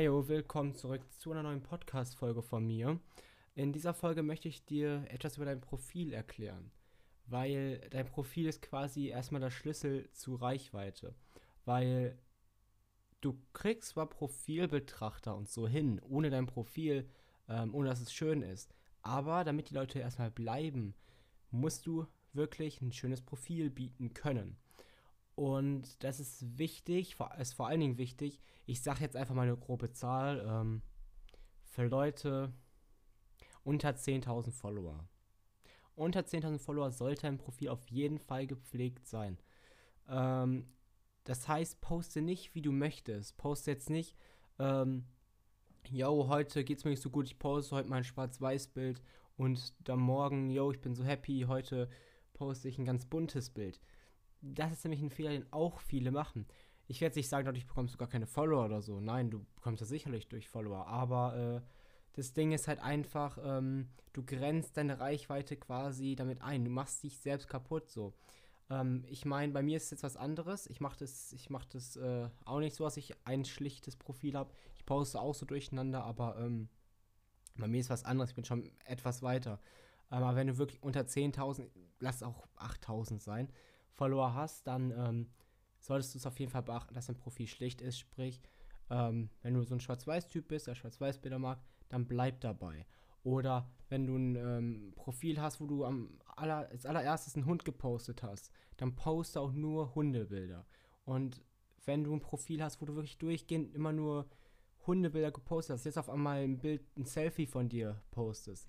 Heyo, willkommen zurück zu einer neuen Podcast-Folge von mir. In dieser Folge möchte ich dir etwas über dein Profil erklären, weil dein Profil ist quasi erstmal der Schlüssel zu Reichweite, weil du kriegst zwar Profilbetrachter und so hin, ohne dein Profil, ähm, ohne dass es schön ist, aber damit die Leute erstmal bleiben, musst du wirklich ein schönes Profil bieten können. Und das ist wichtig, ist vor allen Dingen wichtig. Ich sage jetzt einfach mal eine grobe Zahl. Ähm, für Leute unter 10.000 Follower. Unter 10.000 Follower sollte ein Profil auf jeden Fall gepflegt sein. Ähm, das heißt, poste nicht, wie du möchtest. Poste jetzt nicht, ähm, yo, heute geht's mir nicht so gut, ich poste heute mein Schwarz-Weiß-Bild und dann morgen, yo, ich bin so happy, heute poste ich ein ganz buntes Bild. Das ist nämlich ein Fehler, den auch viele machen. Ich werde jetzt nicht sagen, dadurch bekommst du gar keine Follower oder so. Nein, du bekommst das sicherlich durch Follower. Aber äh, das Ding ist halt einfach, ähm, du grenzt deine Reichweite quasi damit ein. Du machst dich selbst kaputt so. Ähm, ich meine, bei mir ist es jetzt was anderes. Ich mache das, ich mach das äh, auch nicht so, dass ich ein schlichtes Profil habe. Ich poste auch so durcheinander, aber ähm, bei mir ist was anderes. Ich bin schon etwas weiter. Aber wenn du wirklich unter 10.000, lass auch 8.000 sein, Follower hast, dann ähm, solltest du es auf jeden Fall beachten, dass dein Profil schlicht ist. Sprich, ähm, wenn du so ein Schwarz-Weiß-Typ bist, der Schwarz-Weiß-Bilder mag, dann bleib dabei. Oder wenn du ein ähm, Profil hast, wo du am aller, als allererstes einen Hund gepostet hast, dann poste auch nur Hundebilder. Und wenn du ein Profil hast, wo du wirklich durchgehend immer nur Hundebilder gepostet hast, jetzt auf einmal ein Bild, ein Selfie von dir postest,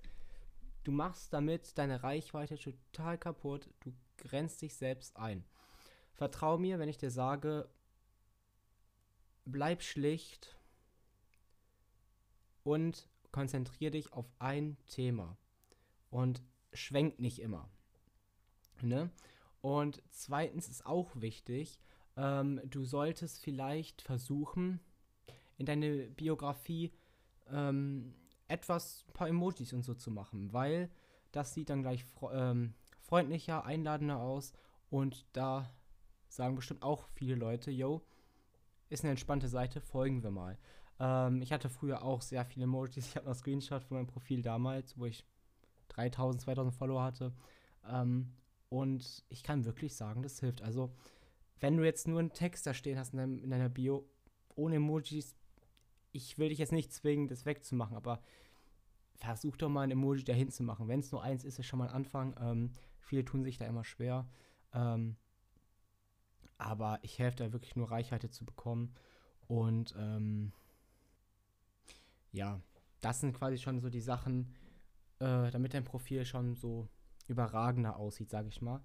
du machst damit deine Reichweite total kaputt, du grenzt dich selbst ein. Vertrau mir, wenn ich dir sage, bleib schlicht und konzentriere dich auf ein Thema und schwenk nicht immer. Ne? Und zweitens ist auch wichtig, ähm, du solltest vielleicht versuchen, in deine Biografie ähm, etwas, ein paar Emojis und so zu machen, weil das sieht dann gleich ähm, freundlicher, einladender aus und da sagen bestimmt auch viele Leute, yo, ist eine entspannte Seite, folgen wir mal. Ähm, ich hatte früher auch sehr viele Emojis. Ich habe noch Screenshot von meinem Profil damals, wo ich 3000, 2000 Follower hatte. Ähm, und ich kann wirklich sagen, das hilft. Also, wenn du jetzt nur einen Text da stehen hast in, deinem, in deiner Bio ohne Emojis, ich will dich jetzt nicht zwingen, das wegzumachen, aber versuch doch mal ein Emoji dahin zu machen. Wenn es nur eins ist, ist schon mal ein Anfang. Ähm, viele tun sich da immer schwer. Ähm, aber ich helfe da wirklich nur Reichweite zu bekommen. Und ähm, ja, das sind quasi schon so die Sachen, äh, damit dein Profil schon so überragender aussieht, sage ich mal.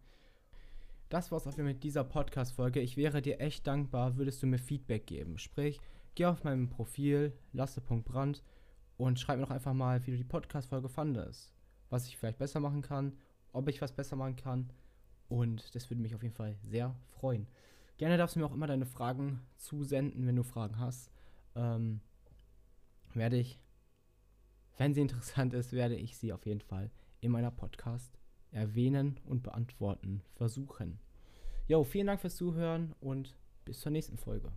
Das war's auch mit dieser Podcast-Folge. Ich wäre dir echt dankbar, würdest du mir Feedback geben. Sprich, geh auf meinem Profil, lasse.brand und schreib mir doch einfach mal, wie du die Podcast-Folge fandest. Was ich vielleicht besser machen kann, ob ich was besser machen kann. Und das würde mich auf jeden Fall sehr freuen. Gerne darfst du mir auch immer deine Fragen zusenden, wenn du Fragen hast. Ähm, werde ich, wenn sie interessant ist, werde ich sie auf jeden Fall in meiner Podcast erwähnen und beantworten versuchen. Jo, vielen Dank fürs Zuhören und bis zur nächsten Folge.